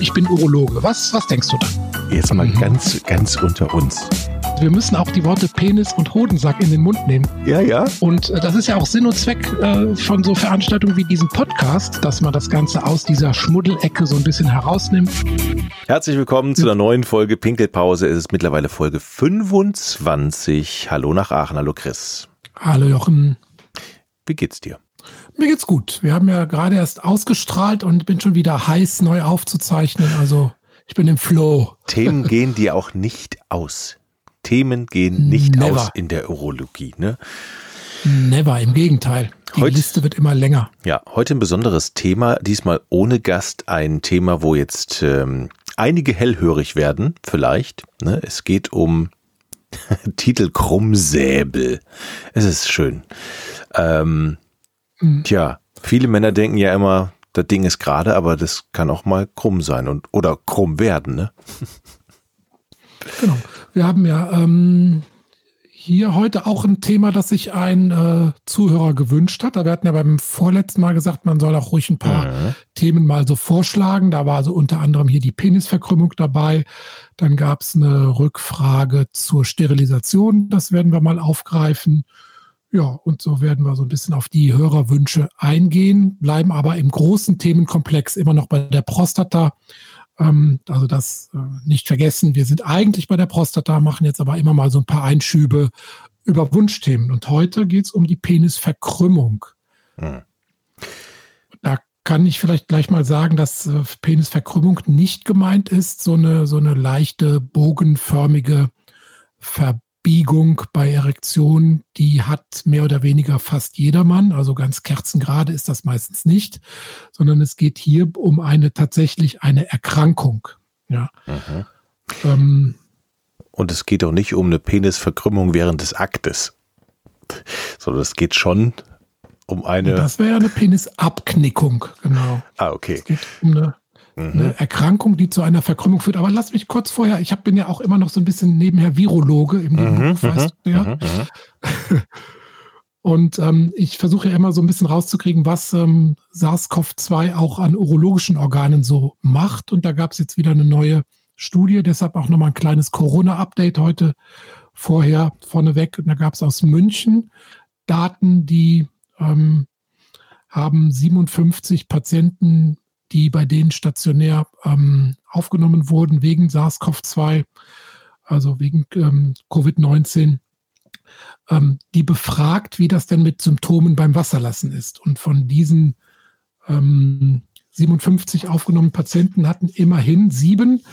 ich bin Urologe. Was, was denkst du dann? Jetzt mal ganz, ganz unter uns. Wir müssen auch die Worte Penis und Hodensack in den Mund nehmen. Ja, ja. Und äh, das ist ja auch Sinn und Zweck äh, von so Veranstaltungen wie diesem Podcast, dass man das Ganze aus dieser Schmuddelecke so ein bisschen herausnimmt. Herzlich willkommen zu einer neuen Folge Pinkelpause. Es ist mittlerweile Folge 25. Hallo nach Aachen. Hallo Chris. Hallo Jochen. Wie geht's dir? Mir geht's gut. Wir haben ja gerade erst ausgestrahlt und bin schon wieder heiß, neu aufzuzeichnen. Also ich bin im Flow. Themen gehen dir auch nicht aus. Themen gehen nicht Never. aus in der Urologie, ne? Never, im Gegenteil. Die heute, Liste wird immer länger. Ja, heute ein besonderes Thema, diesmal ohne Gast, ein Thema, wo jetzt ähm, einige hellhörig werden, vielleicht. Ne? Es geht um Titel Krummsäbel. Es ist schön. Ähm, mhm. Tja, viele Männer denken ja immer, das Ding ist gerade, aber das kann auch mal krumm sein und oder krumm werden, ne? Genau. Wir haben ja ähm, hier heute auch ein Thema, das sich ein äh, Zuhörer gewünscht hat. Wir hatten ja beim vorletzten Mal gesagt, man soll auch ruhig ein paar mhm. Themen mal so vorschlagen. Da war also unter anderem hier die Penisverkrümmung dabei. Dann gab es eine Rückfrage zur Sterilisation. Das werden wir mal aufgreifen. Ja, und so werden wir so ein bisschen auf die Hörerwünsche eingehen, bleiben aber im großen Themenkomplex immer noch bei der Prostata. Ähm, also das äh, nicht vergessen, wir sind eigentlich bei der Prostata, machen jetzt aber immer mal so ein paar Einschübe über Wunschthemen. Und heute geht es um die Penisverkrümmung. Hm. Da kann ich vielleicht gleich mal sagen, dass äh, Penisverkrümmung nicht gemeint ist, so eine, so eine leichte bogenförmige Verbindung Biegung bei Erektion, die hat mehr oder weniger fast jedermann. Also ganz kerzengerade ist das meistens nicht, sondern es geht hier um eine tatsächlich eine Erkrankung. Ja. Mhm. Ähm, Und es geht auch nicht um eine Penisverkrümmung während des Aktes, sondern es geht schon um eine. Das wäre ja eine Penisabknickung, genau. Ah, okay. Es geht um eine Mhm. Eine Erkrankung, die zu einer Verkrümmung führt. Aber lass mich kurz vorher, ich hab, bin ja auch immer noch so ein bisschen nebenher Virologe im Nebenberuf, mhm, weißt du ja. Mhm, mhm. Und ähm, ich versuche ja immer so ein bisschen rauszukriegen, was ähm, SARS-CoV-2 auch an urologischen Organen so macht. Und da gab es jetzt wieder eine neue Studie, deshalb auch nochmal ein kleines Corona-Update heute vorher vorneweg. Und da gab es aus München Daten, die ähm, haben 57 Patienten die bei denen stationär ähm, aufgenommen wurden wegen SARS-CoV-2, also wegen ähm, Covid-19, ähm, die befragt, wie das denn mit Symptomen beim Wasserlassen ist. Und von diesen 57 ähm, aufgenommenen Patienten hatten immerhin sieben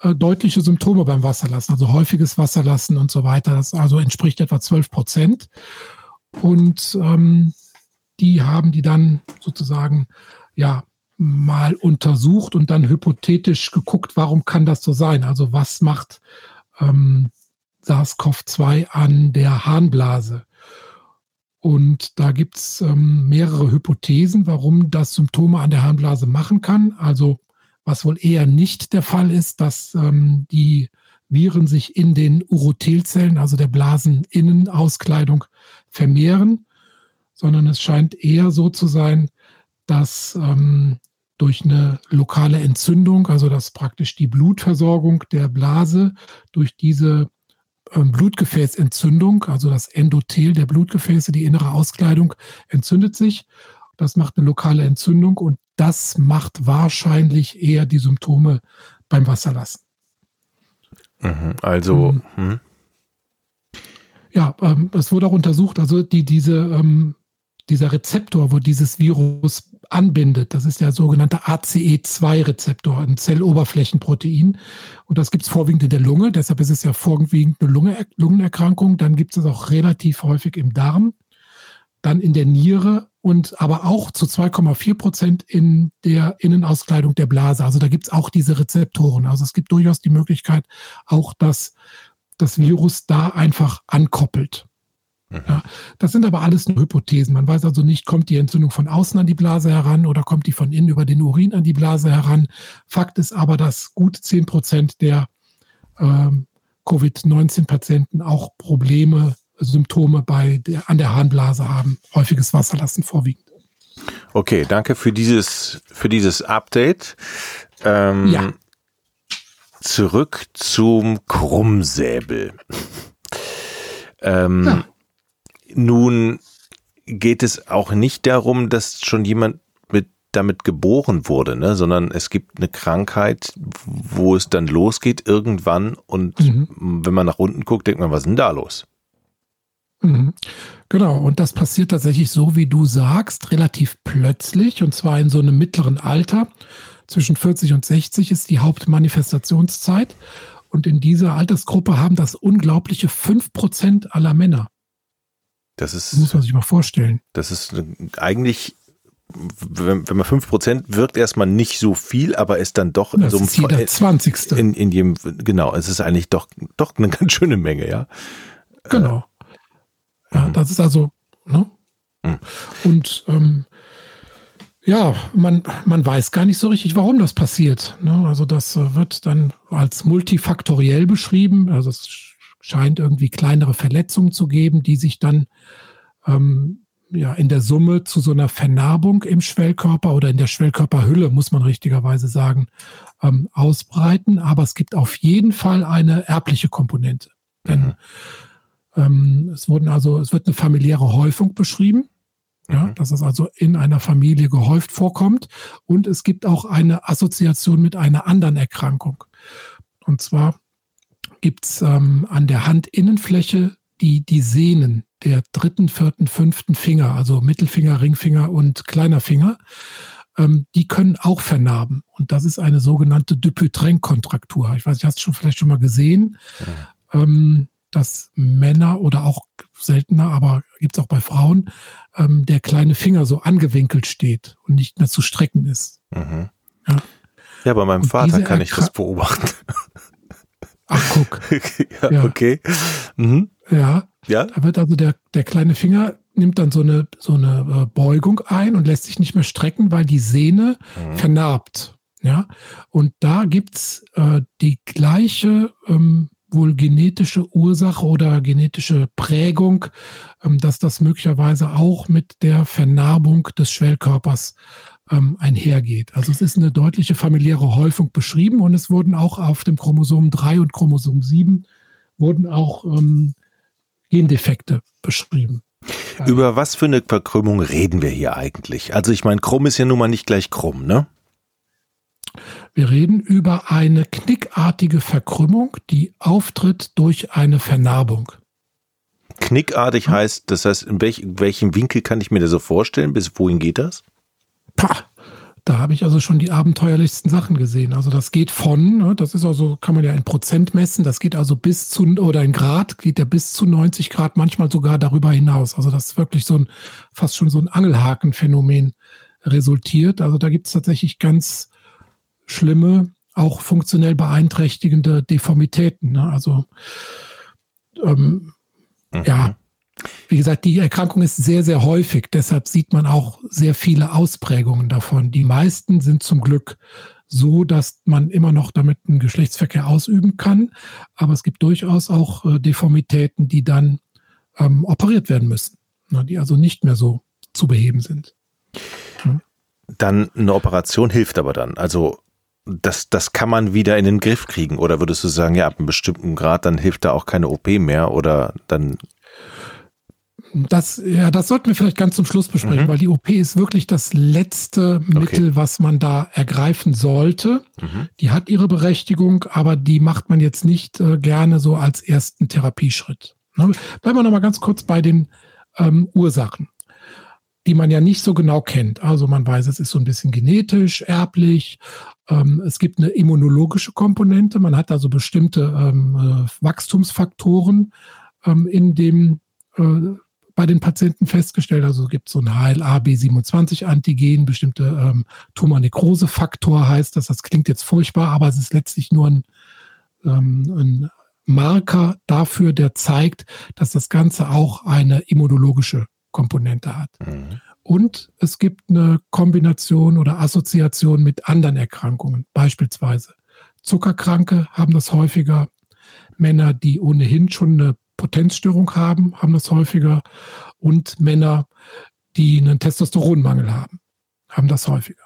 äh, deutliche Symptome beim Wasserlassen, also häufiges Wasserlassen und so weiter. Das also entspricht etwa 12 Prozent. Und ähm, die haben die dann sozusagen ja mal untersucht und dann hypothetisch geguckt, warum kann das so sein? Also was macht ähm, SARS-CoV-2 an der Harnblase? Und da gibt es ähm, mehrere Hypothesen, warum das Symptome an der Harnblase machen kann. Also was wohl eher nicht der Fall ist, dass ähm, die Viren sich in den Urothelzellen, also der Blaseninnenauskleidung, vermehren, sondern es scheint eher so zu sein, dass ähm, durch eine lokale Entzündung, also dass praktisch die Blutversorgung der Blase durch diese ähm, Blutgefäßentzündung, also das Endothel der Blutgefäße, die innere Auskleidung entzündet sich. Das macht eine lokale Entzündung und das macht wahrscheinlich eher die Symptome beim Wasserlassen. Mhm, also. Ähm, hm. Ja, ähm, es wurde auch untersucht, also die, diese, ähm, dieser Rezeptor, wo dieses Virus anbindet. Das ist der sogenannte ACE2-Rezeptor, ein Zelloberflächenprotein. Und das gibt es vorwiegend in der Lunge, deshalb ist es ja vorwiegend eine Lunge, Lungenerkrankung. Dann gibt es auch relativ häufig im Darm, dann in der Niere und aber auch zu 2,4 Prozent in der Innenauskleidung der Blase. Also da gibt es auch diese Rezeptoren. Also es gibt durchaus die Möglichkeit, auch dass das Virus da einfach ankoppelt. Ja, das sind aber alles nur Hypothesen. Man weiß also nicht, kommt die Entzündung von außen an die Blase heran oder kommt die von innen über den Urin an die Blase heran. Fakt ist aber, dass gut 10 Prozent der ähm, Covid-19-Patienten auch Probleme, Symptome bei der, an der Harnblase haben. Häufiges Wasserlassen vorwiegend. Okay, danke für dieses, für dieses Update. Ähm, ja. Zurück zum Krummsäbel. ähm, ja. Nun geht es auch nicht darum, dass schon jemand mit damit geboren wurde, ne? sondern es gibt eine Krankheit, wo es dann losgeht irgendwann und mhm. wenn man nach unten guckt, denkt man, was ist denn da los? Mhm. Genau, und das passiert tatsächlich so, wie du sagst, relativ plötzlich und zwar in so einem mittleren Alter. Zwischen 40 und 60 ist die Hauptmanifestationszeit. Und in dieser Altersgruppe haben das unglaubliche 5% aller Männer. Das ist. Muss man sich mal vorstellen. Das ist eigentlich, wenn, wenn man 5% wirkt erstmal nicht so viel, aber ist dann doch in so einem. Ist jeder 20. In, in jedem, genau, es ist eigentlich doch, doch eine ganz schöne Menge, ja. Genau. Ja, mhm. das ist also, ne? Mhm. Und ähm, ja, man, man weiß gar nicht so richtig, warum das passiert. Ne? Also das äh, wird dann als multifaktoriell beschrieben. Also es scheint irgendwie kleinere Verletzungen zu geben, die sich dann ähm, ja in der Summe zu so einer Vernarbung im Schwellkörper oder in der Schwellkörperhülle, muss man richtigerweise sagen, ähm, ausbreiten. Aber es gibt auf jeden Fall eine erbliche Komponente. Denn mhm. ähm, es wurden also, es wird eine familiäre Häufung beschrieben. Ja, mhm. dass es also in einer Familie gehäuft vorkommt. Und es gibt auch eine Assoziation mit einer anderen Erkrankung. Und zwar gibt es ähm, an der Handinnenfläche die, die Sehnen der dritten, vierten, fünften Finger, also Mittelfinger, Ringfinger und kleiner Finger, ähm, die können auch vernarben. Und das ist eine sogenannte Dupuytren-Kontraktur. Ich weiß, ich hast du schon vielleicht schon mal gesehen, ja. ähm, dass Männer oder auch seltener, aber gibt es auch bei Frauen, ähm, der kleine Finger so angewinkelt steht und nicht mehr zu strecken ist. Mhm. Ja. ja, bei meinem und Vater kann ich das beobachten. Guck. ja, ja, okay. Mhm. Ja. Ja. Da wird also der, der kleine Finger nimmt dann so eine, so eine äh, Beugung ein und lässt sich nicht mehr strecken, weil die Sehne mhm. vernarbt. Ja. Und da gibt's äh, die gleiche ähm, wohl genetische Ursache oder genetische Prägung, ähm, dass das möglicherweise auch mit der Vernarbung des Schwellkörpers ähm, einhergeht. Also es ist eine deutliche familiäre Häufung beschrieben und es wurden auch auf dem Chromosom 3 und Chromosom 7 wurden auch ähm, Gendefekte beschrieben. Über was für eine Verkrümmung reden wir hier eigentlich? Also ich meine, krumm ist ja nun mal nicht gleich krumm, ne? Wir reden über eine knickartige Verkrümmung, die auftritt durch eine Vernarbung. Knickartig heißt, das heißt, in welch, welchem Winkel kann ich mir das so vorstellen? Bis wohin geht das? Pah, da habe ich also schon die abenteuerlichsten Sachen gesehen. Also das geht von, ne, das ist also, kann man ja in Prozent messen, das geht also bis zu, oder in Grad, geht ja bis zu 90 Grad, manchmal sogar darüber hinaus. Also das ist wirklich so ein, fast schon so ein Angelhakenphänomen resultiert. Also da gibt es tatsächlich ganz schlimme, auch funktionell beeinträchtigende Deformitäten. Ne? Also ähm, mhm. ja, wie gesagt, die Erkrankung ist sehr, sehr häufig. Deshalb sieht man auch sehr viele Ausprägungen davon. Die meisten sind zum Glück so, dass man immer noch damit einen Geschlechtsverkehr ausüben kann. Aber es gibt durchaus auch äh, Deformitäten, die dann ähm, operiert werden müssen, ne, die also nicht mehr so zu beheben sind. Ja. Dann eine Operation hilft aber dann. Also das, das kann man wieder in den Griff kriegen. Oder würdest du sagen, ja, ab einem bestimmten Grad, dann hilft da auch keine OP mehr oder dann das, ja, das sollten wir vielleicht ganz zum Schluss besprechen, mhm. weil die OP ist wirklich das letzte okay. Mittel, was man da ergreifen sollte. Mhm. Die hat ihre Berechtigung, aber die macht man jetzt nicht äh, gerne so als ersten Therapieschritt. Ne? Bleiben wir nochmal ganz kurz bei den ähm, Ursachen, die man ja nicht so genau kennt. Also man weiß, es ist so ein bisschen genetisch, erblich. Ähm, es gibt eine immunologische Komponente. Man hat also bestimmte ähm, äh, Wachstumsfaktoren ähm, in dem äh, bei den Patienten festgestellt. Also es gibt so ein HLA-B27-Antigen, bestimmte ähm, Tumornekrose-Faktor heißt das. Das klingt jetzt furchtbar, aber es ist letztlich nur ein, ähm, ein Marker dafür, der zeigt, dass das Ganze auch eine immunologische Komponente hat. Mhm. Und es gibt eine Kombination oder Assoziation mit anderen Erkrankungen, beispielsweise Zuckerkranke haben das häufiger, Männer, die ohnehin schon eine Potenzstörung haben, haben das häufiger. Und Männer, die einen Testosteronmangel haben, haben das häufiger.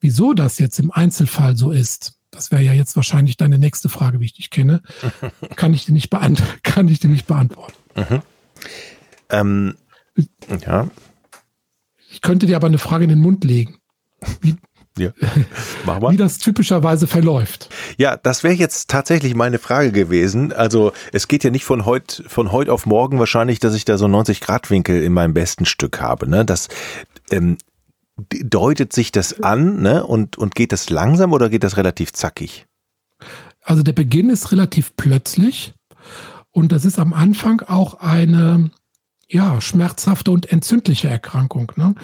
Wieso das jetzt im Einzelfall so ist, das wäre ja jetzt wahrscheinlich deine nächste Frage, wie ich dich kenne, kann ich dir nicht, beant kann ich dir nicht beantworten. Mhm. Ähm, ja. Ich könnte dir aber eine Frage in den Mund legen. Wie, ja. Wie das typischerweise verläuft. Ja, das wäre jetzt tatsächlich meine Frage gewesen. Also es geht ja nicht von heute von heute auf morgen wahrscheinlich, dass ich da so 90 Grad Winkel in meinem besten Stück habe. Ne? Das ähm, deutet sich das an, ne? Und und geht das langsam oder geht das relativ zackig? Also der Beginn ist relativ plötzlich und das ist am Anfang auch eine ja, schmerzhafte und entzündliche Erkrankung. Ne?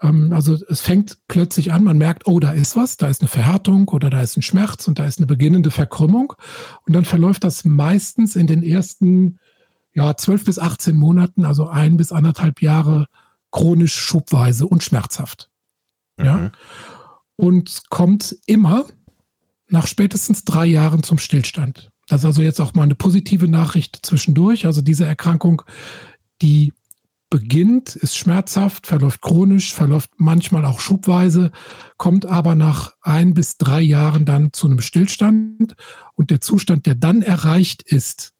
Ähm, also es fängt plötzlich an, man merkt, oh, da ist was, da ist eine Verhärtung oder da ist ein Schmerz und da ist eine beginnende Verkrümmung. Und dann verläuft das meistens in den ersten ja, 12 bis 18 Monaten, also ein bis anderthalb Jahre, chronisch schubweise und schmerzhaft. Mhm. Ja? Und kommt immer nach spätestens drei Jahren zum Stillstand. Das ist also jetzt auch mal eine positive Nachricht zwischendurch. Also diese Erkrankung die beginnt, ist schmerzhaft, verläuft chronisch, verläuft manchmal auch schubweise, kommt aber nach ein bis drei Jahren dann zu einem Stillstand. Und der Zustand, der dann erreicht ist,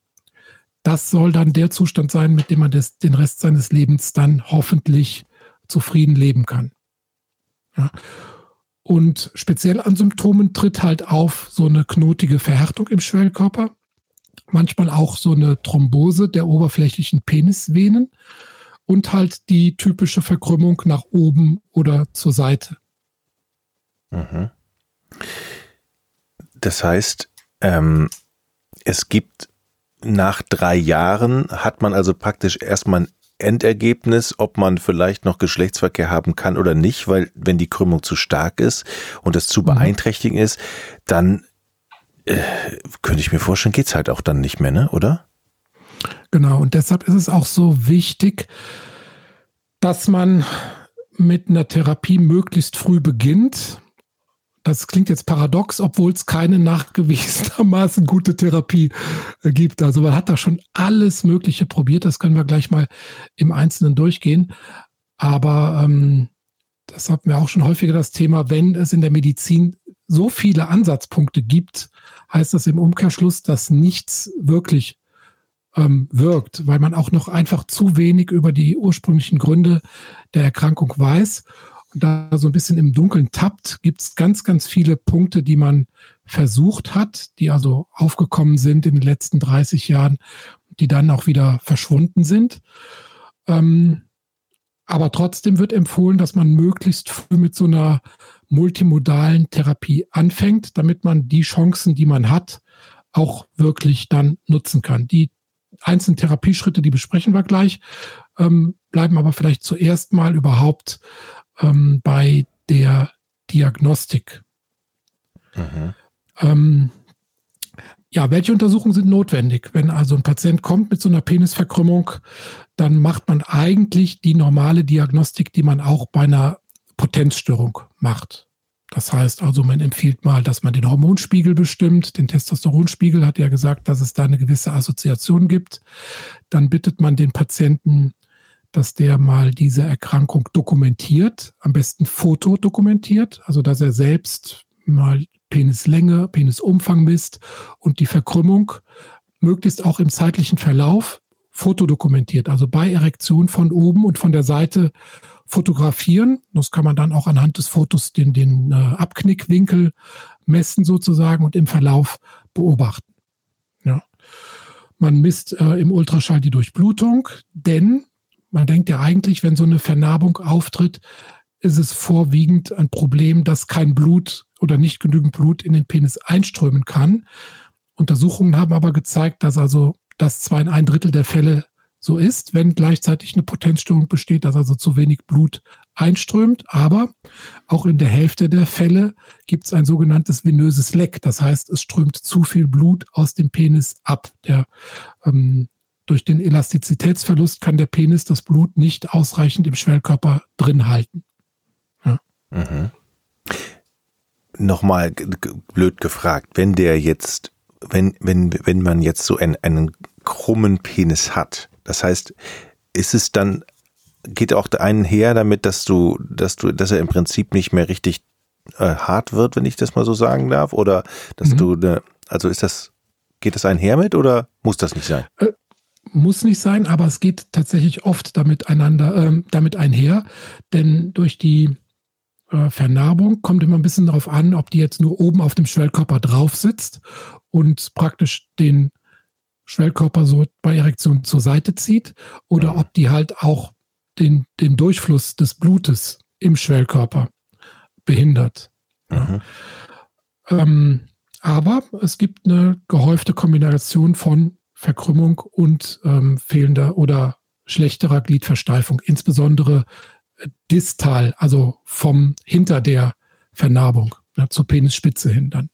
das soll dann der Zustand sein, mit dem man das, den Rest seines Lebens dann hoffentlich zufrieden leben kann. Ja. Und speziell an Symptomen tritt halt auf so eine knotige Verhärtung im Schwellkörper manchmal auch so eine Thrombose der oberflächlichen Penisvenen und halt die typische Verkrümmung nach oben oder zur Seite. Mhm. Das heißt, ähm, es gibt nach drei Jahren hat man also praktisch erstmal ein Endergebnis, ob man vielleicht noch Geschlechtsverkehr haben kann oder nicht, weil wenn die Krümmung zu stark ist und es zu mhm. beeinträchtigen ist, dann äh, könnte ich mir vorstellen, geht es halt auch dann nicht mehr, ne? oder? Genau, und deshalb ist es auch so wichtig, dass man mit einer Therapie möglichst früh beginnt. Das klingt jetzt paradox, obwohl es keine nachgewiesenermaßen gute Therapie äh, gibt. Also man hat da schon alles Mögliche probiert. Das können wir gleich mal im Einzelnen durchgehen. Aber ähm, das hatten wir auch schon häufiger das Thema, wenn es in der Medizin so viele Ansatzpunkte gibt, heißt das im Umkehrschluss, dass nichts wirklich ähm, wirkt, weil man auch noch einfach zu wenig über die ursprünglichen Gründe der Erkrankung weiß. Und da so ein bisschen im Dunkeln tappt, gibt es ganz, ganz viele Punkte, die man versucht hat, die also aufgekommen sind in den letzten 30 Jahren, die dann auch wieder verschwunden sind. Ähm, aber trotzdem wird empfohlen, dass man möglichst früh mit so einer multimodalen Therapie anfängt, damit man die Chancen, die man hat, auch wirklich dann nutzen kann. Die einzelnen Therapieschritte, die besprechen wir gleich, ähm, bleiben aber vielleicht zuerst mal überhaupt ähm, bei der Diagnostik. Mhm. Ähm, ja, welche Untersuchungen sind notwendig? Wenn also ein Patient kommt mit so einer Penisverkrümmung, dann macht man eigentlich die normale Diagnostik, die man auch bei einer Potenzstörung macht. Das heißt also, man empfiehlt mal, dass man den Hormonspiegel bestimmt. Den Testosteronspiegel hat ja gesagt, dass es da eine gewisse Assoziation gibt. Dann bittet man den Patienten, dass der mal diese Erkrankung dokumentiert, am besten Foto dokumentiert, also dass er selbst mal Penislänge, Penisumfang misst und die Verkrümmung möglichst auch im zeitlichen Verlauf fotodokumentiert, also bei Erektion von oben und von der Seite fotografieren. Das kann man dann auch anhand des Fotos den, den äh, Abknickwinkel messen sozusagen und im Verlauf beobachten. Ja. Man misst äh, im Ultraschall die Durchblutung, denn man denkt ja eigentlich, wenn so eine Vernarbung auftritt, ist es vorwiegend ein Problem, dass kein Blut oder nicht genügend Blut in den Penis einströmen kann. Untersuchungen haben aber gezeigt, dass also das zwar in ein Drittel der Fälle so ist, wenn gleichzeitig eine Potenzstörung besteht, dass also zu wenig Blut einströmt. Aber auch in der Hälfte der Fälle gibt es ein sogenanntes venöses Leck. Das heißt, es strömt zu viel Blut aus dem Penis ab. Der, ähm, durch den Elastizitätsverlust kann der Penis das Blut nicht ausreichend im Schwellkörper drin halten. Ja. Mhm. Nochmal blöd gefragt, wenn der jetzt, wenn, wenn, wenn man jetzt so einen, einen krummen Penis hat, das heißt, ist es dann, geht auch der einen her damit, dass du, dass du, dass er im Prinzip nicht mehr richtig äh, hart wird, wenn ich das mal so sagen darf? Oder dass mhm. du eine, also ist das, geht das einher mit oder muss das nicht sein? Äh, muss nicht sein, aber es geht tatsächlich oft damit einander, äh, damit einher, denn durch die äh, Vernarbung kommt immer ein bisschen darauf an, ob die jetzt nur oben auf dem Schwellkörper drauf sitzt und praktisch den Schwellkörper so bei Erektion zur Seite zieht oder ob die halt auch den, den Durchfluss des Blutes im Schwellkörper behindert. Mhm. Ähm, aber es gibt eine gehäufte Kombination von Verkrümmung und ähm, fehlender oder schlechterer Gliedversteifung, insbesondere äh, distal, also vom hinter der Vernarbung ja, zur Penisspitze hin dann.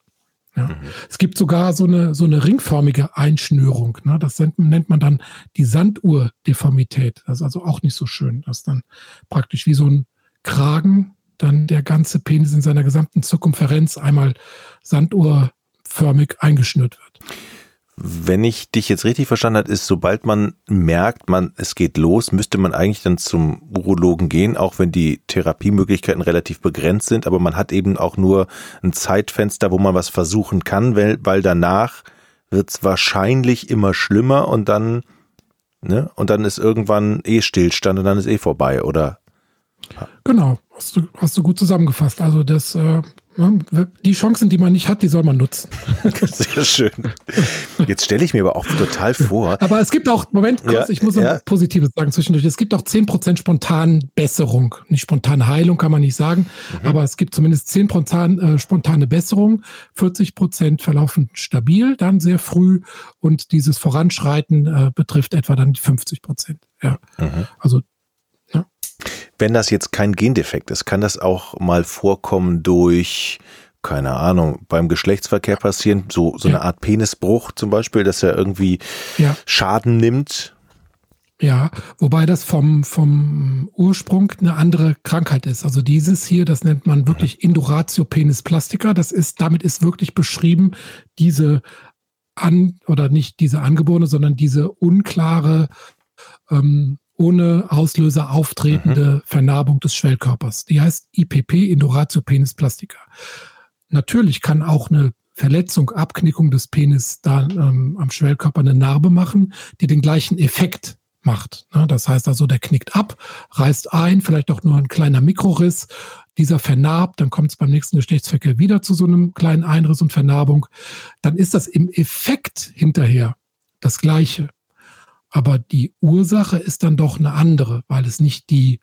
Ja. Mhm. Es gibt sogar so eine, so eine ringförmige Einschnürung. Ne? Das nennt man dann die Sanduhrdeformität. Das ist also auch nicht so schön. Das ist dann praktisch wie so ein Kragen, dann der ganze Penis in seiner gesamten Zirkumferenz einmal sanduhrförmig eingeschnürt wird. Wenn ich dich jetzt richtig verstanden habe, ist, sobald man merkt, man, es geht los, müsste man eigentlich dann zum Urologen gehen, auch wenn die Therapiemöglichkeiten relativ begrenzt sind, aber man hat eben auch nur ein Zeitfenster, wo man was versuchen kann, weil, weil danach wird es wahrscheinlich immer schlimmer und dann, ne, und dann ist irgendwann eh Stillstand und dann ist eh vorbei, oder? Genau, hast du, hast du gut zusammengefasst. Also das äh, die Chancen, die man nicht hat, die soll man nutzen. Sehr schön. Jetzt stelle ich mir aber auch total vor. Aber es gibt auch, Moment, kurz, ja, ich muss noch ja. Positives sagen zwischendurch. Es gibt auch 10% spontan Besserung. Nicht spontane Heilung kann man nicht sagen, mhm. aber es gibt zumindest 10% spontan, äh, spontane Besserung. 40% verlaufen stabil, dann sehr früh und dieses Voranschreiten äh, betrifft etwa dann die 50%. Ja. Mhm. Also wenn das jetzt kein Gendefekt ist, kann das auch mal vorkommen durch, keine Ahnung, beim Geschlechtsverkehr passieren, so, so eine Art Penisbruch zum Beispiel, dass er irgendwie ja. Schaden nimmt? Ja, wobei das vom, vom Ursprung eine andere Krankheit ist. Also dieses hier, das nennt man wirklich mhm. Induratio penis plastica. Das ist, damit ist wirklich beschrieben, diese an, oder nicht diese angeborene, sondern diese unklare ähm, ohne Auslöser auftretende mhm. Vernarbung des Schwellkörpers. Die heißt IPP, Induratio Penis Plastica. Natürlich kann auch eine Verletzung, Abknickung des Penis da ähm, am Schwellkörper eine Narbe machen, die den gleichen Effekt macht. Ne? Das heißt also, der knickt ab, reißt ein, vielleicht auch nur ein kleiner Mikroriss. Dieser vernarbt, dann kommt es beim nächsten Geschlechtsverkehr wieder zu so einem kleinen Einriss und Vernarbung. Dann ist das im Effekt hinterher das Gleiche. Aber die Ursache ist dann doch eine andere, weil es nicht die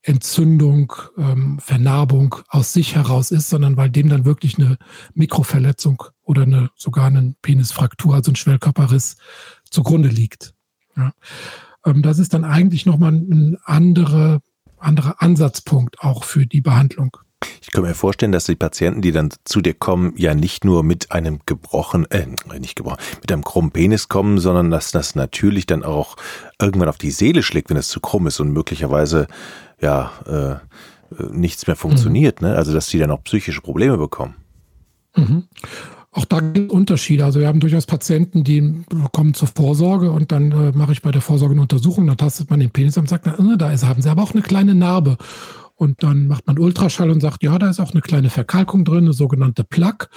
Entzündung, ähm, Vernarbung aus sich heraus ist, sondern weil dem dann wirklich eine Mikroverletzung oder eine, sogar eine Penisfraktur, also ein Schwellkörperriss zugrunde liegt. Ja. Ähm, das ist dann eigentlich nochmal ein andere, anderer Ansatzpunkt auch für die Behandlung. Ich kann mir vorstellen, dass die Patienten, die dann zu dir kommen, ja nicht nur mit einem gebrochen, äh, nicht gebrochen, mit einem krummen Penis kommen, sondern dass das natürlich dann auch irgendwann auf die Seele schlägt, wenn es zu krumm ist und möglicherweise ja äh, nichts mehr funktioniert. Mhm. Ne? Also dass die dann auch psychische Probleme bekommen. Mhm. Auch da gibt es Unterschiede. Also wir haben durchaus Patienten, die kommen zur Vorsorge und dann äh, mache ich bei der Vorsorge eine Untersuchung, dann tastet man den Penis und sagt, na, äh, da ist, haben sie aber auch eine kleine Narbe. Und dann macht man Ultraschall und sagt, ja, da ist auch eine kleine Verkalkung drin, eine sogenannte Plaque.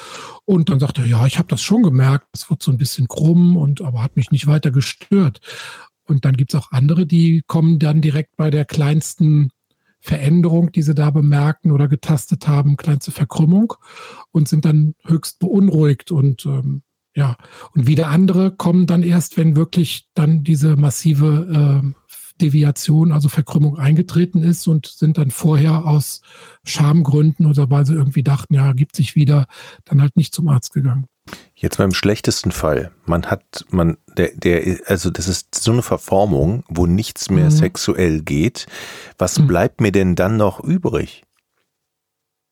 Und dann sagt er, ja, ich habe das schon gemerkt, es wird so ein bisschen krumm und aber hat mich nicht weiter gestört. Und dann gibt es auch andere, die kommen dann direkt bei der kleinsten Veränderung, die sie da bemerken oder getastet haben, kleinste Verkrümmung und sind dann höchst beunruhigt und ähm, ja, und wieder andere kommen dann erst, wenn wirklich dann diese massive äh, Deviation, also Verkrümmung eingetreten ist und sind dann vorher aus Schamgründen oder weil sie irgendwie dachten, ja, gibt sich wieder, dann halt nicht zum Arzt gegangen. Jetzt beim schlechtesten Fall, man hat, man, der, der, also das ist so eine Verformung, wo nichts mehr mhm. sexuell geht. Was mhm. bleibt mir denn dann noch übrig?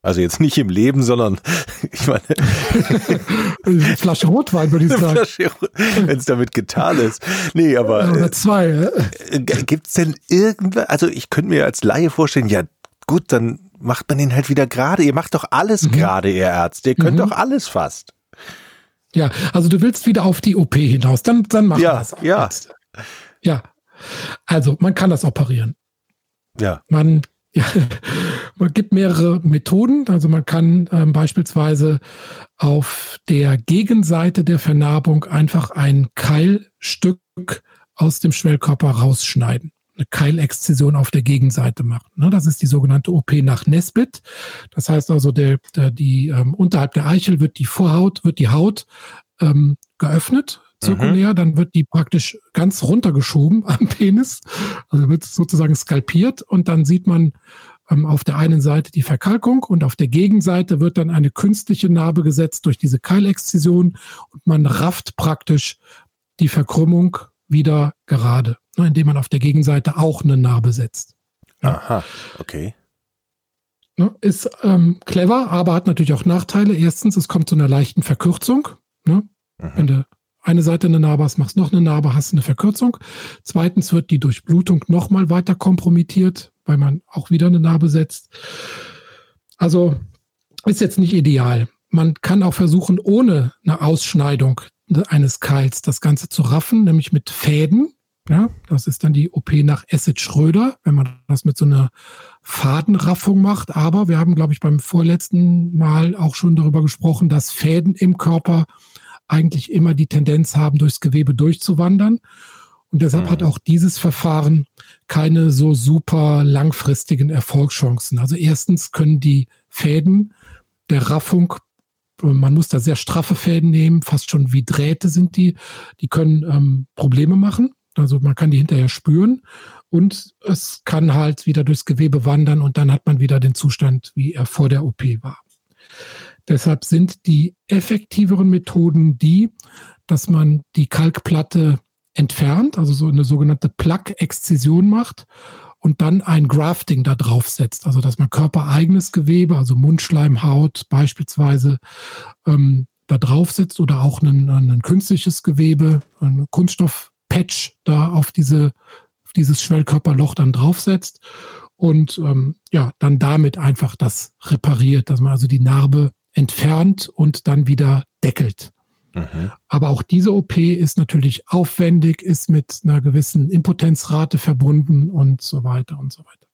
Also jetzt nicht im Leben, sondern ich meine. Eine Flasche Rotwein, würde ich sagen. Wenn es damit getan ist. Nee, aber. Oder äh, zwei. Äh, Gibt's denn irgendwas? Also ich könnte mir als Laie vorstellen, ja gut, dann macht man ihn halt wieder gerade. Ihr macht doch alles mhm. gerade, ihr Ärzte. Ihr könnt mhm. doch alles fast. Ja, also du willst wieder auf die OP hinaus. Dann, dann mach ja, das. Ja. Ja. Also man kann das operieren. Ja. Man Ja, man gibt mehrere Methoden. Also man kann ähm, beispielsweise auf der Gegenseite der Vernarbung einfach ein Keilstück aus dem Schwellkörper rausschneiden. Eine Keilexzision auf der Gegenseite machen. Ne, das ist die sogenannte OP nach Nesbit. Das heißt also, der, der, die ähm, unterhalb der Eichel wird die Vorhaut, wird die Haut ähm, geöffnet, zirkulär, mhm. dann wird die praktisch ganz runtergeschoben am Penis, also wird sozusagen skalpiert und dann sieht man ähm, auf der einen Seite die Verkalkung und auf der Gegenseite wird dann eine künstliche Narbe gesetzt durch diese Keilexzision und man rafft praktisch die Verkrümmung wieder gerade, ne, indem man auf der Gegenseite auch eine Narbe setzt. Aha, okay. Ne, ist ähm, clever, aber hat natürlich auch Nachteile. Erstens, es kommt zu einer leichten Verkürzung. Ne? Mhm. Wenn du eine Seite eine Narbe hast, machst noch eine Narbe, hast eine Verkürzung. Zweitens wird die Durchblutung nochmal weiter kompromittiert, weil man auch wieder eine Narbe setzt. Also ist jetzt nicht ideal. Man kann auch versuchen, ohne eine Ausschneidung eines Keils das Ganze zu raffen, nämlich mit Fäden. Ja, das ist dann die OP nach Acid Schröder, wenn man das mit so einer Fadenraffung macht. Aber wir haben, glaube ich, beim vorletzten Mal auch schon darüber gesprochen, dass Fäden im Körper eigentlich immer die Tendenz haben, durchs Gewebe durchzuwandern. Und deshalb mhm. hat auch dieses Verfahren keine so super langfristigen Erfolgschancen. Also erstens können die Fäden der Raffung, man muss da sehr straffe Fäden nehmen, fast schon wie Drähte sind die, die können ähm, Probleme machen. Also man kann die hinterher spüren und es kann halt wieder durchs Gewebe wandern und dann hat man wieder den Zustand, wie er vor der OP war. Deshalb sind die effektiveren Methoden die, dass man die Kalkplatte entfernt, also so eine sogenannte Plug-Exzision macht und dann ein Grafting da drauf setzt. Also dass man körpereigenes Gewebe, also Mundschleimhaut beispielsweise, ähm, da drauf setzt oder auch ein, ein künstliches Gewebe, ein Kunststoffpatch da auf diese dieses Schwellkörperloch dann draufsetzt und ähm, ja, dann damit einfach das repariert, dass man also die Narbe entfernt und dann wieder deckelt. Mhm. Aber auch diese OP ist natürlich aufwendig, ist mit einer gewissen Impotenzrate verbunden und so weiter und so weiter.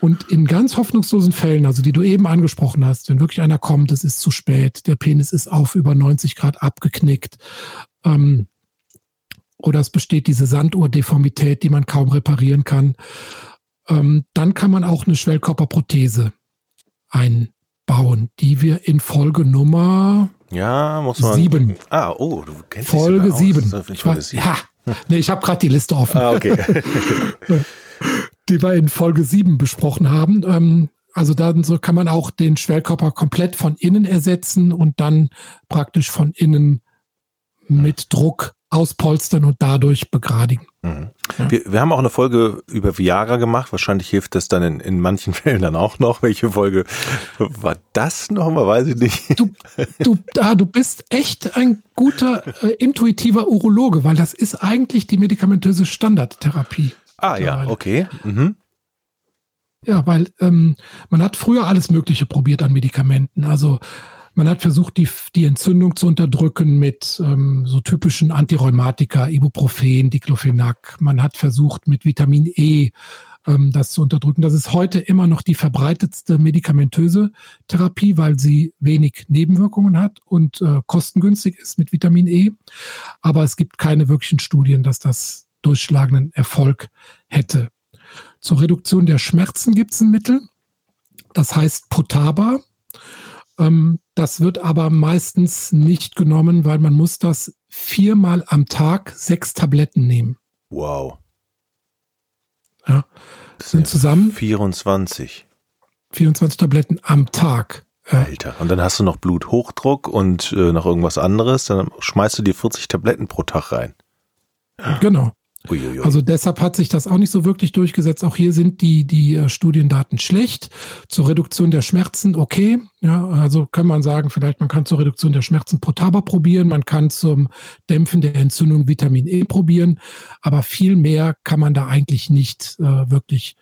Und in ganz hoffnungslosen Fällen, also die du eben angesprochen hast, wenn wirklich einer kommt, es ist zu spät, der Penis ist auf über 90 Grad abgeknickt, ähm, oder es besteht diese Sanduhrdeformität, die man kaum reparieren kann, ähm, dann kann man auch eine Schwellkörperprothese ein, bauen, die wir in Folge Nummer ja, muss man. Sieben. Ah, oh, du kennst Folge sieben. Ich war, ja, nee, ich habe gerade die Liste offen. Ah, okay. die wir in Folge sieben besprochen haben. Ähm, also dann so kann man auch den Schwellkörper komplett von innen ersetzen und dann praktisch von innen mit Druck auspolstern und dadurch begradigen. Mhm. Ja. Wir, wir haben auch eine Folge über Viagra gemacht. Wahrscheinlich hilft das dann in, in manchen Fällen dann auch noch. Welche Folge war das nochmal? Weiß ich nicht. Du, du, da, du bist echt ein guter äh, intuitiver Urologe, weil das ist eigentlich die medikamentöse Standardtherapie. Ah ja, okay. Mhm. Ja, weil ähm, man hat früher alles Mögliche probiert an Medikamenten. Also man hat versucht, die, die Entzündung zu unterdrücken mit ähm, so typischen Antirheumatika, Ibuprofen, Diclofenac. Man hat versucht, mit Vitamin E ähm, das zu unterdrücken. Das ist heute immer noch die verbreitetste medikamentöse Therapie, weil sie wenig Nebenwirkungen hat und äh, kostengünstig ist mit Vitamin E. Aber es gibt keine wirklichen Studien, dass das durchschlagenden Erfolg hätte. Zur Reduktion der Schmerzen gibt es ein Mittel. Das heißt Potaba. Ähm, das wird aber meistens nicht genommen, weil man muss das viermal am Tag sechs Tabletten nehmen. Wow. Ja. Das sind zusammen 24. 24 Tabletten am Tag. Alter. Und dann hast du noch Bluthochdruck und äh, noch irgendwas anderes. Dann schmeißt du dir 40 Tabletten pro Tag rein. Genau. Uiuiui. Also deshalb hat sich das auch nicht so wirklich durchgesetzt. Auch hier sind die, die äh, Studiendaten schlecht. Zur Reduktion der Schmerzen okay. Ja, also kann man sagen, vielleicht man kann zur Reduktion der Schmerzen Protaba probieren, man kann zum Dämpfen der Entzündung Vitamin E probieren, aber viel mehr kann man da eigentlich nicht äh, wirklich,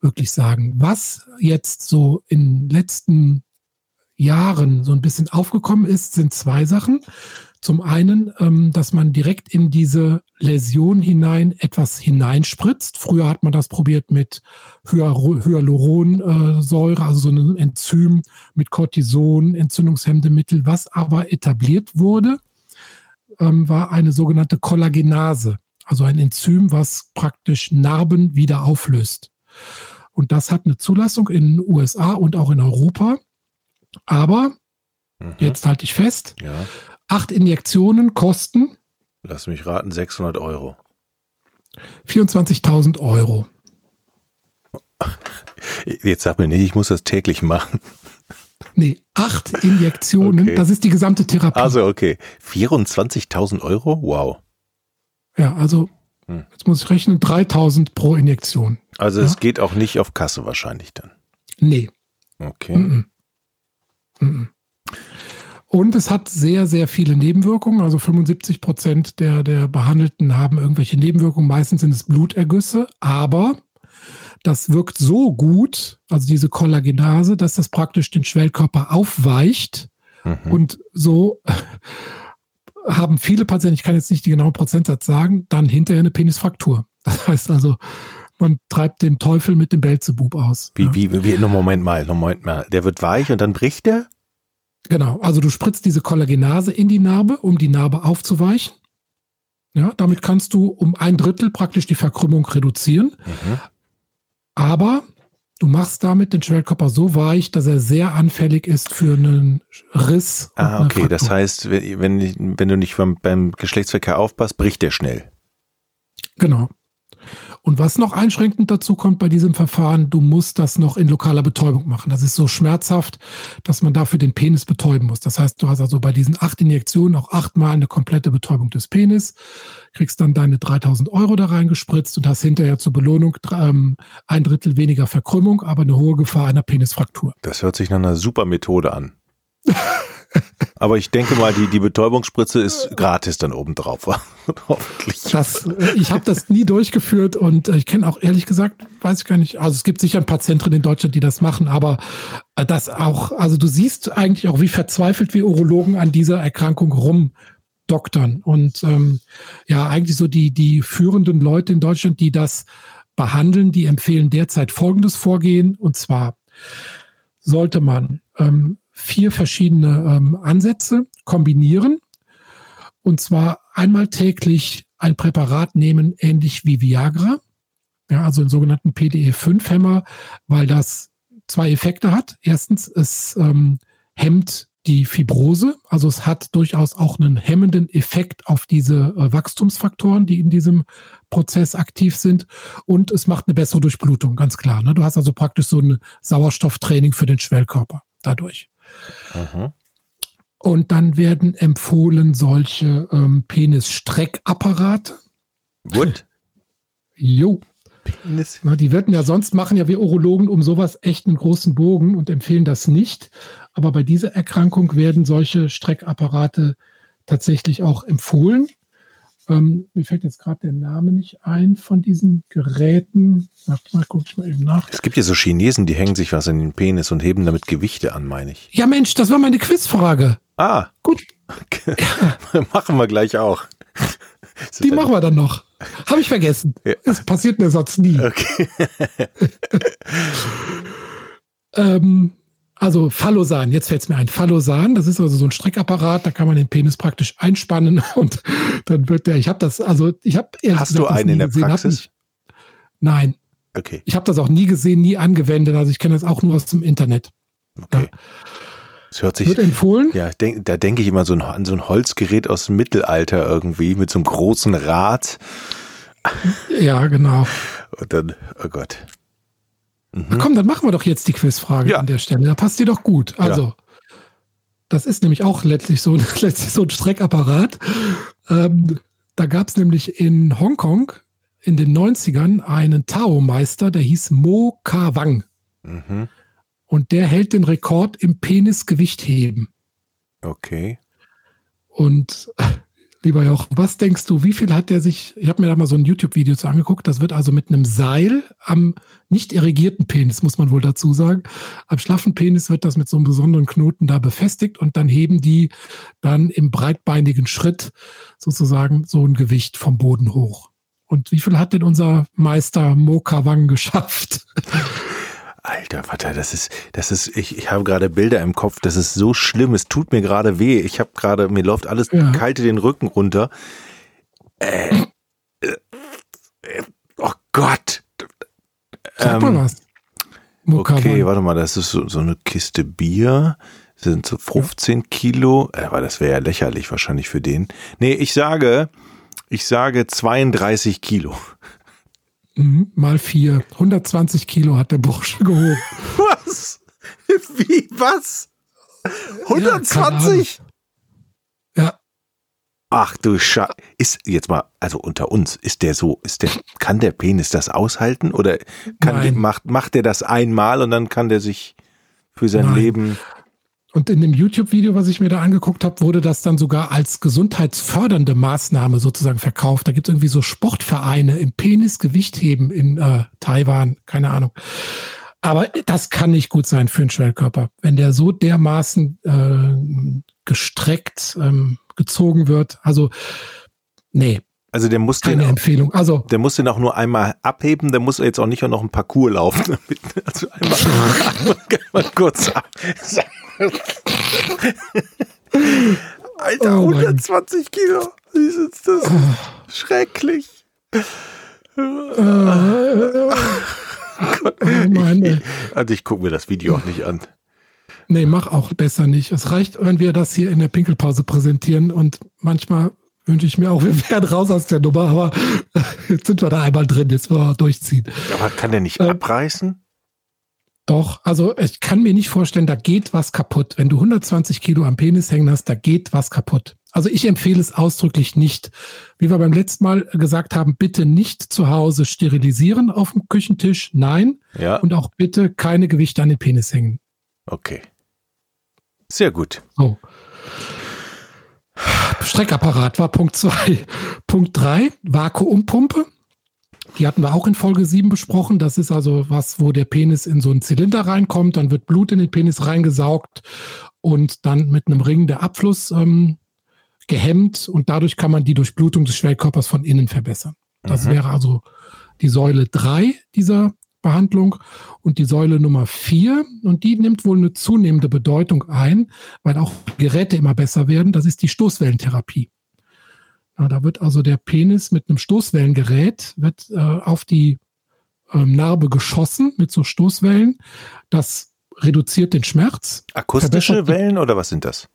wirklich sagen. Was jetzt so in den letzten Jahren so ein bisschen aufgekommen ist, sind zwei Sachen. Zum einen, ähm, dass man direkt in diese Läsion hinein etwas hineinspritzt. Früher hat man das probiert mit Hyaluronsäure, also so einem Enzym mit Cortison, Entzündungshemdemittel. Was aber etabliert wurde, ähm, war eine sogenannte Kollagenase, also ein Enzym, was praktisch Narben wieder auflöst. Und das hat eine Zulassung in den USA und auch in Europa. Aber, mhm. jetzt halte ich fest, ja. Acht Injektionen kosten Lass mich raten, 600 Euro. 24.000 Euro. Jetzt sag mir nicht, ich muss das täglich machen. Nee, acht Injektionen, okay. das ist die gesamte Therapie. Also okay, 24.000 Euro? Wow. Ja, also hm. jetzt muss ich rechnen, 3.000 pro Injektion. Also ja? es geht auch nicht auf Kasse wahrscheinlich dann. Nee. Okay. Mm -mm. Mm und es hat sehr, sehr viele Nebenwirkungen. Also 75 Prozent der, der Behandelten haben irgendwelche Nebenwirkungen. Meistens sind es Blutergüsse. Aber das wirkt so gut, also diese Kollagenase, dass das praktisch den Schwellkörper aufweicht. Mhm. Und so haben viele Patienten, ich kann jetzt nicht die genauen Prozentsatz sagen, dann hinterher eine Penisfraktur. Das heißt also, man treibt den Teufel mit dem Belzebub aus. Wie, ja. wie, wie, Moment mal, Moment mal. Der wird weich und dann bricht der? Genau, also du spritzt diese Kollagenase in die Narbe, um die Narbe aufzuweichen. Ja, damit kannst du um ein Drittel praktisch die Verkrümmung reduzieren. Mhm. Aber du machst damit den Schwellkörper so weich, dass er sehr anfällig ist für einen Riss. Ah, okay. Das heißt, wenn, wenn du nicht beim, beim Geschlechtsverkehr aufpasst, bricht der schnell. Genau. Und was noch einschränkend dazu kommt bei diesem Verfahren, du musst das noch in lokaler Betäubung machen. Das ist so schmerzhaft, dass man dafür den Penis betäuben muss. Das heißt, du hast also bei diesen acht Injektionen auch achtmal eine komplette Betäubung des Penis, kriegst dann deine 3000 Euro da reingespritzt und hast hinterher zur Belohnung ähm, ein Drittel weniger Verkrümmung, aber eine hohe Gefahr einer Penisfraktur. Das hört sich nach einer super Methode an. Aber ich denke mal, die, die Betäubungsspritze ist gratis dann obendrauf. Hoffentlich. Das, äh, ich habe das nie durchgeführt und äh, ich kenne auch ehrlich gesagt, weiß ich gar nicht, also es gibt sicher ein paar Zentren in Deutschland, die das machen, aber äh, das auch, also du siehst eigentlich auch, wie verzweifelt wir Urologen an dieser Erkrankung rumdoktern. Und ähm, ja, eigentlich so die, die führenden Leute in Deutschland, die das behandeln, die empfehlen derzeit folgendes Vorgehen. Und zwar sollte man ähm, vier verschiedene ähm, Ansätze kombinieren. Und zwar einmal täglich ein Präparat nehmen, ähnlich wie Viagra, ja, also einen sogenannten PDE5-Hämmer, weil das zwei Effekte hat. Erstens, es ähm, hemmt die Fibrose, also es hat durchaus auch einen hemmenden Effekt auf diese äh, Wachstumsfaktoren, die in diesem Prozess aktiv sind. Und es macht eine bessere Durchblutung, ganz klar. Ne? Du hast also praktisch so ein Sauerstofftraining für den Schwellkörper dadurch. Und dann werden empfohlen solche ähm, Penisstreckapparate. What? Jo. Penis. Na, die werden ja sonst machen ja wir Urologen um sowas echt einen großen Bogen und empfehlen das nicht. Aber bei dieser Erkrankung werden solche Streckapparate tatsächlich auch empfohlen. Ähm, mir fällt jetzt gerade der Name nicht ein von diesen Geräten. Warte mal, guck ich mal eben nach. Es gibt ja so Chinesen, die hängen sich was in den Penis und heben damit Gewichte an, meine ich. Ja, Mensch, das war meine Quizfrage. Ah. Gut. Ja. machen wir gleich auch. Die machen wir dann noch. Habe ich vergessen. Ja. Das passiert mir sonst nie. Okay. ähm, also Phallosan, jetzt fällt es mir ein. Phallosan, das ist also so ein Streckapparat, da kann man den Penis praktisch einspannen und dann wird der, ich habe das, also ich habe Hast gesagt, du einen in der gesehen, Praxis? nein. Okay. Ich habe das auch nie gesehen, nie angewendet, also ich kenne das auch nur aus dem Internet. Okay. Ja. Das hört sich. Wird empfohlen? Ja, denk, da denke ich immer so an so ein Holzgerät aus dem Mittelalter irgendwie mit so einem großen Rad. Ja, genau. Und dann, oh Gott. Mhm. komm, dann machen wir doch jetzt die Quizfrage ja. an der Stelle. Da passt die doch gut. Also, ja. das ist nämlich auch letztlich so, letztlich so ein Streckapparat. Ähm, da gab es nämlich in Hongkong in den 90ern einen Tao-Meister, der hieß Mo Ka Wang. Mhm. Und der hält den Rekord im Penisgewichtheben. Okay. Und Lieber Joch, was denkst du, wie viel hat der sich, ich habe mir da mal so ein YouTube-Video zu angeguckt, das wird also mit einem Seil am nicht irrigierten Penis, muss man wohl dazu sagen, am schlaffen Penis wird das mit so einem besonderen Knoten da befestigt und dann heben die dann im breitbeinigen Schritt sozusagen so ein Gewicht vom Boden hoch. Und wie viel hat denn unser Meister Moka Wang geschafft? Alter Vater, das ist, das ist, ich, ich habe gerade Bilder im Kopf, das ist so schlimm, es tut mir gerade weh. Ich habe gerade, mir läuft alles ja. kalte den Rücken runter. Äh, äh, äh, oh Gott. Sag mal ähm, was. Mokawan. Okay, warte mal, das ist so, so eine Kiste Bier. Das sind so 15 ja. Kilo. Aber das wäre ja lächerlich wahrscheinlich für den. Nee, ich sage, ich sage 32 Kilo. Mhm, mal vier. 120 Kilo hat der Bursche gehoben. Was? Wie? Was? 120? Ja. ja. Ach du Scheiße. Ist jetzt mal, also unter uns, ist der so, ist der, kann der Penis das aushalten? Oder kann, macht, macht der das einmal und dann kann der sich für sein Nein. Leben. Und in dem YouTube-Video, was ich mir da angeguckt habe, wurde das dann sogar als gesundheitsfördernde Maßnahme sozusagen verkauft. Da gibt es irgendwie so Sportvereine im Penisgewichtheben in äh, Taiwan, keine Ahnung. Aber das kann nicht gut sein für einen Schwellkörper. Wenn der so dermaßen äh, gestreckt ähm, gezogen wird, also nee, also der muss Keine den, Empfehlung. Also der muss den auch nur einmal abheben, der muss jetzt auch nicht noch ein Parcours laufen. Also einmal, einmal kurz ab. Alter, oh 120 Kilo. Ist das schrecklich. oh Mann, also ich gucke mir das Video auch nicht an. Nee, mach auch besser nicht. Es reicht, wenn wir das hier in der Pinkelpause präsentieren und manchmal wünsche ich mir auch, wir werden raus aus der Nummer, aber jetzt sind wir da einmal drin, jetzt wollen wir durchziehen. Aber kann der nicht äh, abreißen? Doch, also ich kann mir nicht vorstellen, da geht was kaputt. Wenn du 120 Kilo am Penis hängen hast, da geht was kaputt. Also ich empfehle es ausdrücklich nicht. Wie wir beim letzten Mal gesagt haben, bitte nicht zu Hause sterilisieren auf dem Küchentisch. Nein. Ja. Und auch bitte keine Gewichte an den Penis hängen. Okay. Sehr gut. So. Streckapparat war Punkt 2. Punkt 3, Vakuumpumpe. Die hatten wir auch in Folge 7 besprochen. Das ist also was, wo der Penis in so einen Zylinder reinkommt, dann wird Blut in den Penis reingesaugt und dann mit einem Ring der Abfluss ähm, gehemmt und dadurch kann man die Durchblutung des Schwellkörpers von innen verbessern. Das mhm. wäre also die Säule 3 dieser Behandlung und die Säule Nummer 4 und die nimmt wohl eine zunehmende Bedeutung ein, weil auch Geräte immer besser werden. Das ist die Stoßwellentherapie. Ja, da wird also der Penis mit einem Stoßwellengerät wird äh, auf die ähm, Narbe geschossen mit so Stoßwellen. Das reduziert den Schmerz. Akustische Wellen oder was sind das?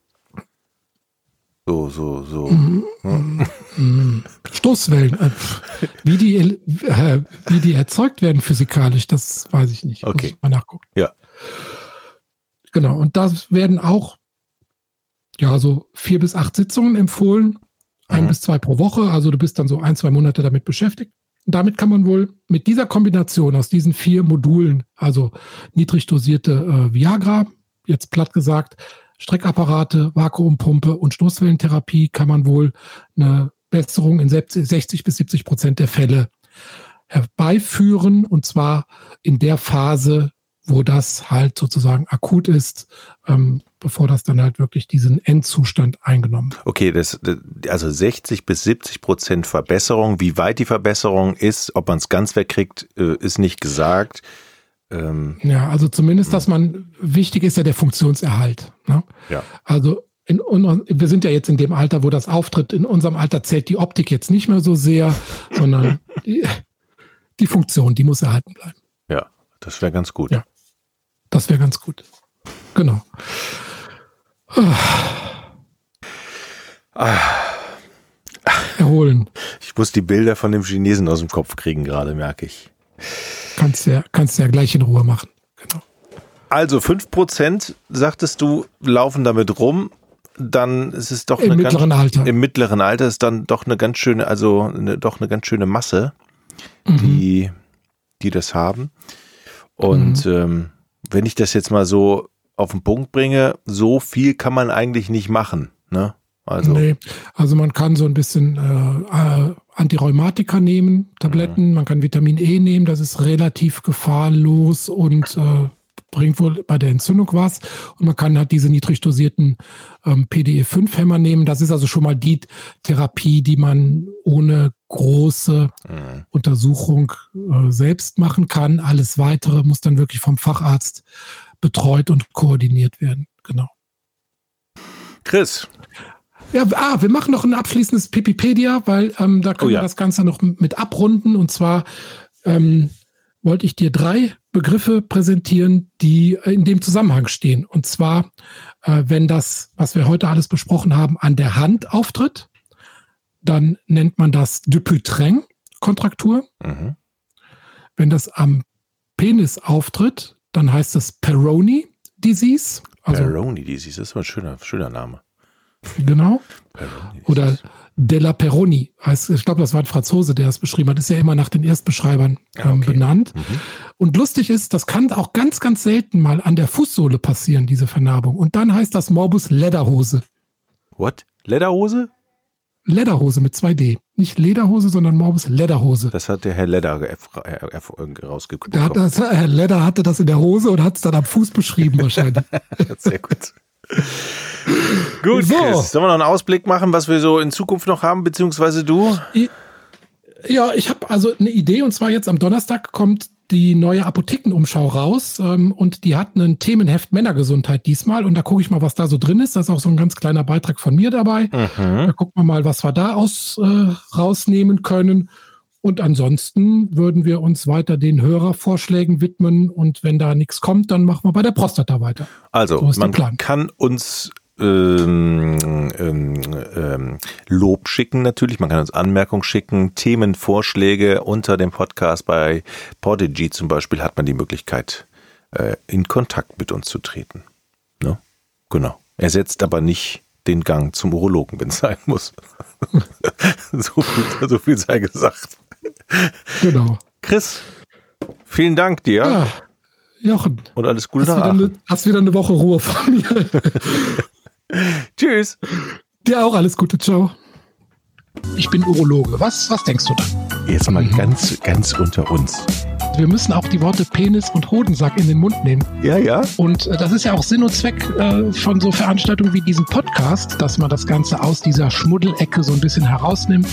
So, so, so. Mhm. Stoßwellen. Äh, wie die, äh, wie die erzeugt werden physikalisch, das weiß ich nicht. Okay. mal nachgucken. Ja. Genau. Und das werden auch, ja, so vier bis acht Sitzungen empfohlen. Ein mhm. bis zwei pro Woche. Also du bist dann so ein, zwei Monate damit beschäftigt. Und damit kann man wohl mit dieser Kombination aus diesen vier Modulen, also niedrig dosierte äh, Viagra, jetzt platt gesagt, Streckapparate, Vakuumpumpe und Stoßwellentherapie kann man wohl eine Besserung in 60 bis 70 Prozent der Fälle herbeiführen und zwar in der Phase, wo das halt sozusagen akut ist, ähm, bevor das dann halt wirklich diesen Endzustand eingenommen hat. Okay, das, also 60 bis 70 Prozent Verbesserung. Wie weit die Verbesserung ist, ob man es ganz wegkriegt, äh, ist nicht gesagt. Ähm, ja, also zumindest, dass man, wichtig ist ja der Funktionserhalt. Ne? Ja. Also in, wir sind ja jetzt in dem Alter, wo das auftritt. In unserem Alter zählt die Optik jetzt nicht mehr so sehr, sondern die, die Funktion, die muss erhalten bleiben. Ja, das wäre ganz gut. Ja, das wäre ganz gut. Genau. Erholen. Ich muss die Bilder von dem Chinesen aus dem Kopf kriegen, gerade merke ich. Kannst ja, kannst ja gleich in Ruhe machen. Genau. Also 5% sagtest du, laufen damit rum. Dann ist es doch Im eine mittleren ganz, Alter. Im mittleren Alter ist dann doch eine ganz schöne, also eine, doch eine ganz schöne Masse, mhm. die, die das haben. Und mhm. ähm, wenn ich das jetzt mal so auf den Punkt bringe, so viel kann man eigentlich nicht machen. Ne? Also, nee, also man kann so ein bisschen äh, äh Antirheumatika nehmen, Tabletten, mhm. man kann Vitamin E nehmen, das ist relativ gefahrlos und äh, bringt wohl bei der Entzündung was. Und man kann halt diese niedrig dosierten ähm, PDE5-Hämmer nehmen. Das ist also schon mal die Therapie, die man ohne große mhm. Untersuchung äh, selbst machen kann. Alles weitere muss dann wirklich vom Facharzt betreut und koordiniert werden. Genau. Chris. Ja, ah, wir machen noch ein abschließendes Pipipedia, weil ähm, da können oh, ja. wir das Ganze noch mit abrunden. Und zwar ähm, wollte ich dir drei Begriffe präsentieren, die in dem Zusammenhang stehen. Und zwar, äh, wenn das, was wir heute alles besprochen haben, an der Hand auftritt, dann nennt man das Dupuytren-Kontraktur. Mhm. Wenn das am Penis auftritt, dann heißt es Peroni Disease. Also, Peroni Disease, das ist ein schöner, schöner Name. Genau. Oder Della Peroni heißt, ich glaube, das war ein Franzose, der es beschrieben hat, ist ja immer nach den Erstbeschreibern ähm, okay. benannt. Mhm. Und lustig ist, das kann auch ganz, ganz selten mal an der Fußsohle passieren, diese Vernarbung. Und dann heißt das Morbus Lederhose. What? Lederhose? Lederhose mit 2D. Nicht Lederhose, sondern Morbus Lederhose. Das hat der Herr Leder rausgeguckt. Herr Leder hatte das in der Hose und hat es dann am Fuß beschrieben wahrscheinlich. Sehr gut. Gut, so. Chris, sollen wir noch einen Ausblick machen, was wir so in Zukunft noch haben, beziehungsweise du? Ja, ich habe also eine Idee und zwar jetzt am Donnerstag kommt die neue Apothekenumschau raus ähm, und die hat einen Themenheft Männergesundheit diesmal und da gucke ich mal, was da so drin ist. Da ist auch so ein ganz kleiner Beitrag von mir dabei. Mhm. Da gucken wir mal, was wir da aus, äh, rausnehmen können. Und ansonsten würden wir uns weiter den Hörervorschlägen widmen und wenn da nichts kommt, dann machen wir bei der Prostata weiter. Also so man kann uns ähm, ähm, ähm, Lob schicken natürlich, man kann uns Anmerkungen schicken, Themenvorschläge unter dem Podcast bei Podigy zum Beispiel hat man die Möglichkeit, äh, in Kontakt mit uns zu treten. Ne? Genau. Ersetzt aber nicht den Gang zum Urologen, wenn es sein muss. so, viel, so viel sei gesagt. Genau. Chris, vielen Dank dir. Ja, Jochen. Und alles Gute hast, wieder eine, hast wieder eine Woche Ruhe von mir. Tschüss. Dir auch alles Gute. Ciao. Ich bin Urologe. Was, was denkst du da? Jetzt mal mhm. ganz, ganz unter uns. Wir müssen auch die Worte Penis und Hodensack in den Mund nehmen. Ja, ja. Und äh, das ist ja auch Sinn und Zweck äh, von so Veranstaltungen wie diesem Podcast, dass man das Ganze aus dieser Schmuddelecke so ein bisschen herausnimmt.